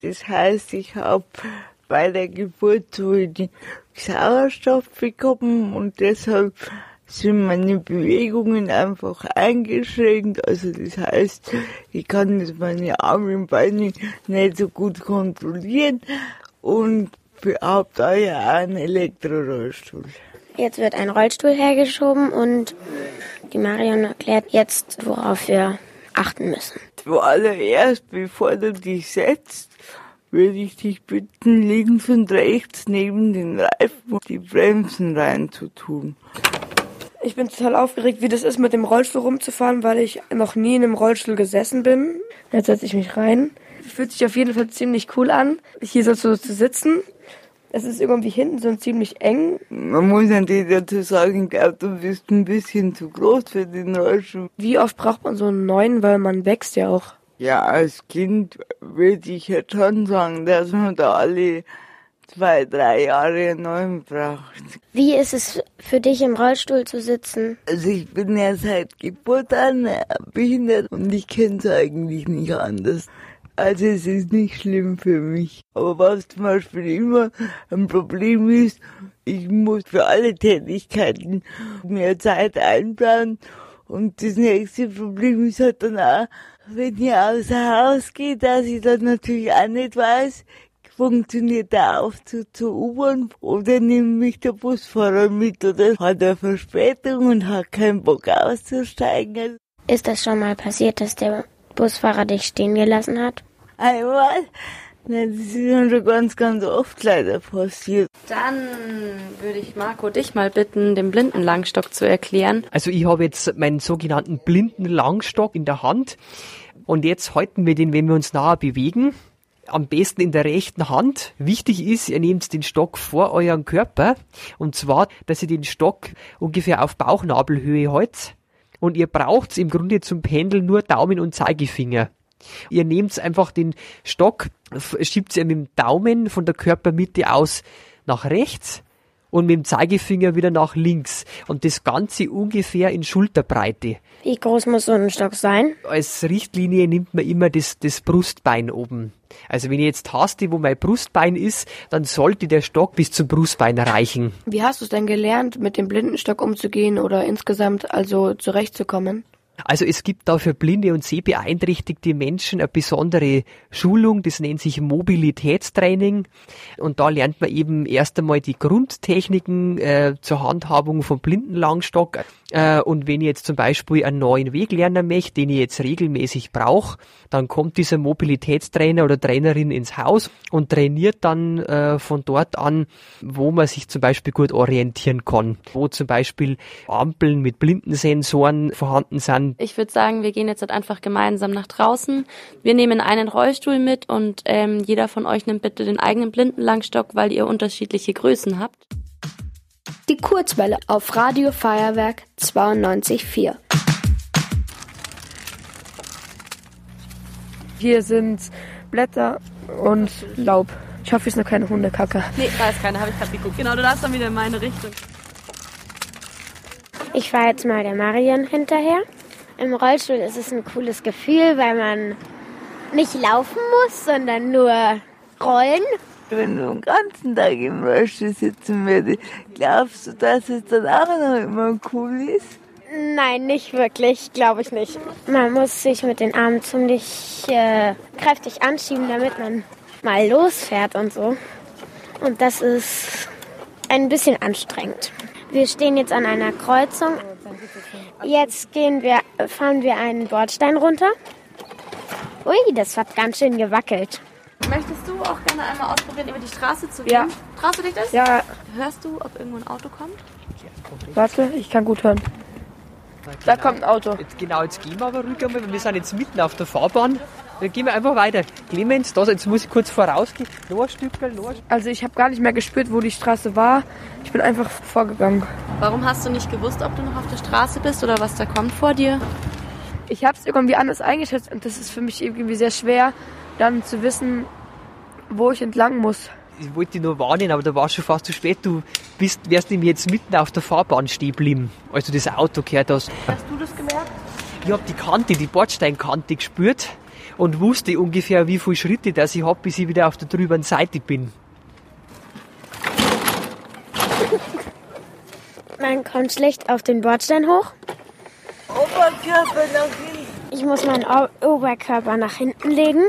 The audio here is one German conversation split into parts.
Das heißt, ich habe bei der Geburt zu wenig Sauerstoff bekommen und deshalb sind meine Bewegungen einfach eingeschränkt. Also das heißt, ich kann jetzt meine Arme und Beine nicht so gut kontrollieren und habe daher auch einen Elektrorollstuhl. Jetzt wird ein Rollstuhl hergeschoben und die Marion erklärt jetzt, worauf wir achten müssen. Zuallererst, bevor du dich setzt, würde ich dich bitten, links und rechts neben den Reifen die Bremsen reinzutun. Ich bin total aufgeregt, wie das ist, mit dem Rollstuhl rumzufahren, weil ich noch nie in einem Rollstuhl gesessen bin. Jetzt setze ich mich rein. Fühlt sich auf jeden Fall ziemlich cool an, hier so zu, zu sitzen. Es ist irgendwie hinten so ziemlich eng. Man muss an dir dazu sagen, ich glaube, du bist ein bisschen zu groß für den Rollstuhl. Wie oft braucht man so einen neuen, weil man wächst ja auch. Ja, als Kind würde ich jetzt schon sagen, dass man da alle zwei, drei Jahre einen neuen braucht. Wie ist es für dich im Rollstuhl zu sitzen? Also ich bin ja seit Geburt an behindert und ich kenne es eigentlich nicht anders. Also es ist nicht schlimm für mich. Aber was zum Beispiel immer ein Problem ist, ich muss für alle Tätigkeiten mehr Zeit einplanen. Und das nächste Problem ist halt dann auch, wenn ich außer Haus gehe, dass ich dann natürlich auch nicht weiß, funktioniert der Aufzug zur U-Bahn oder nimmt mich der Busfahrer mit oder hat er Verspätung und hat keinen Bock auszusteigen. Ist das schon mal passiert, dass der Busfahrer dich stehen gelassen hat? Einmal? Nein, das ist mir schon ganz, ganz oft leider passiert. Dann würde ich Marco dich mal bitten, den Blindenlangstock zu erklären. Also ich habe jetzt meinen sogenannten Blindenlangstock in der Hand und jetzt halten wir den, wenn wir uns nahe bewegen, am besten in der rechten Hand. Wichtig ist, ihr nehmt den Stock vor euren Körper und zwar, dass ihr den Stock ungefähr auf Bauchnabelhöhe haltet und ihr braucht im Grunde zum Pendeln nur Daumen und Zeigefinger. Ihr nehmt einfach den Stock, schiebt ihr mit dem Daumen von der Körpermitte aus nach rechts und mit dem Zeigefinger wieder nach links. Und das Ganze ungefähr in Schulterbreite. Wie groß muss so ein Stock sein? Als Richtlinie nimmt man immer das, das Brustbein oben. Also wenn ich jetzt taste, wo mein Brustbein ist, dann sollte der Stock bis zum Brustbein reichen. Wie hast du es denn gelernt, mit dem Blindenstock umzugehen oder insgesamt also zurechtzukommen? Also es gibt da für blinde und sehbeeinträchtigte Menschen eine besondere Schulung, das nennt sich Mobilitätstraining. Und da lernt man eben erst einmal die Grundtechniken äh, zur Handhabung vom Blindenlangstock. Äh, und wenn ich jetzt zum Beispiel einen neuen Weg lernen möchte, den ich jetzt regelmäßig brauche, dann kommt dieser Mobilitätstrainer oder Trainerin ins Haus und trainiert dann äh, von dort an, wo man sich zum Beispiel gut orientieren kann. Wo zum Beispiel Ampeln mit Blindensensoren vorhanden sind. Ich würde sagen, wir gehen jetzt halt einfach gemeinsam nach draußen. Wir nehmen einen Rollstuhl mit und ähm, jeder von euch nimmt bitte den eigenen Blindenlangstock, weil ihr unterschiedliche Größen habt. Die Kurzwelle auf Radio Feuerwerk 92.4. Hier sind Blätter und Laub. Ich hoffe, es ist noch keine Hundekacke. Nee, da ist keine, habe ich gerade geguckt. Genau, du darfst dann wieder in meine Richtung. Ich fahre jetzt mal der Marion hinterher. Im Rollstuhl ist es ein cooles Gefühl, weil man nicht laufen muss, sondern nur rollen. Wenn du den ganzen Tag im Rollstuhl sitzen würdest, glaubst du, dass es dann auch noch immer cool ist? Nein, nicht wirklich, glaube ich nicht. Man muss sich mit den Armen ziemlich äh, kräftig anschieben, damit man mal losfährt und so. Und das ist ein bisschen anstrengend. Wir stehen jetzt an einer Kreuzung. Jetzt gehen wir, fahren wir einen Bordstein runter. Ui, das hat ganz schön gewackelt. Möchtest du auch gerne einmal ausprobieren, über die Straße zu gehen? Ja. Traust du dich das? Ja, Hörst du, ob irgendwo ein Auto kommt? warte, ich kann gut hören. Da kommt ein Auto. Jetzt, genau, jetzt gehen wir aber weil wir sind jetzt mitten auf der Fahrbahn. Dann gehen wir einfach weiter. Clemens, da, jetzt muss ich kurz vorausgehen. Noch ein Stückchen, noch ein Stückchen. Also ich habe gar nicht mehr gespürt, wo die Straße war. Ich bin einfach vorgegangen. Warum hast du nicht gewusst, ob du noch auf der Straße bist oder was da kommt vor dir? Ich habe es irgendwie anders eingeschätzt und das ist für mich irgendwie sehr schwer, dann zu wissen, wo ich entlang muss. Ich wollte dich nur warnen, aber da war schon fast zu spät. Du bist, wärst nämlich jetzt mitten auf der Fahrbahn stehen geblieben, als du das Auto gehört hast. Hast du das gemerkt? Ich habe die Kante, die Bordsteinkante gespürt und wusste ungefähr, wie viele Schritte das ich habe, bis ich wieder auf der drüberen Seite bin. Man kommt schlecht auf den Bordstein hoch. Oberkörper nach hinten. Ich muss meinen o Oberkörper nach hinten legen.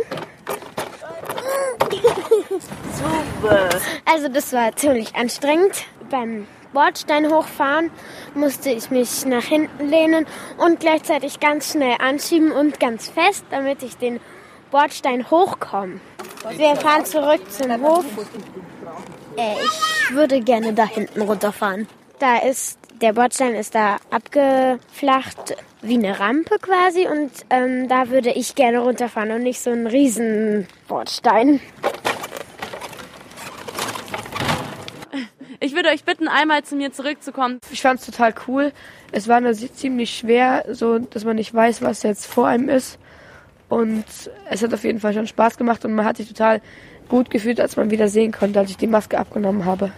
Super. Also das war ziemlich anstrengend. Beim Bordstein hochfahren musste ich mich nach hinten lehnen und gleichzeitig ganz schnell anschieben und ganz fest, damit ich den Bordstein hochkomme. Wir fahren zurück zum Hof. Äh, ich würde gerne da hinten runterfahren. Da ist der Bordstein ist da abgeflacht wie eine Rampe quasi und ähm, da würde ich gerne runterfahren und nicht so ein riesen Bordstein. Würde euch bitten, einmal zu mir zurückzukommen. Ich fand es total cool. Es war nur ziemlich schwer, so dass man nicht weiß, was jetzt vor einem ist. Und es hat auf jeden Fall schon Spaß gemacht und man hat sich total gut gefühlt, als man wieder sehen konnte, als ich die Maske abgenommen habe.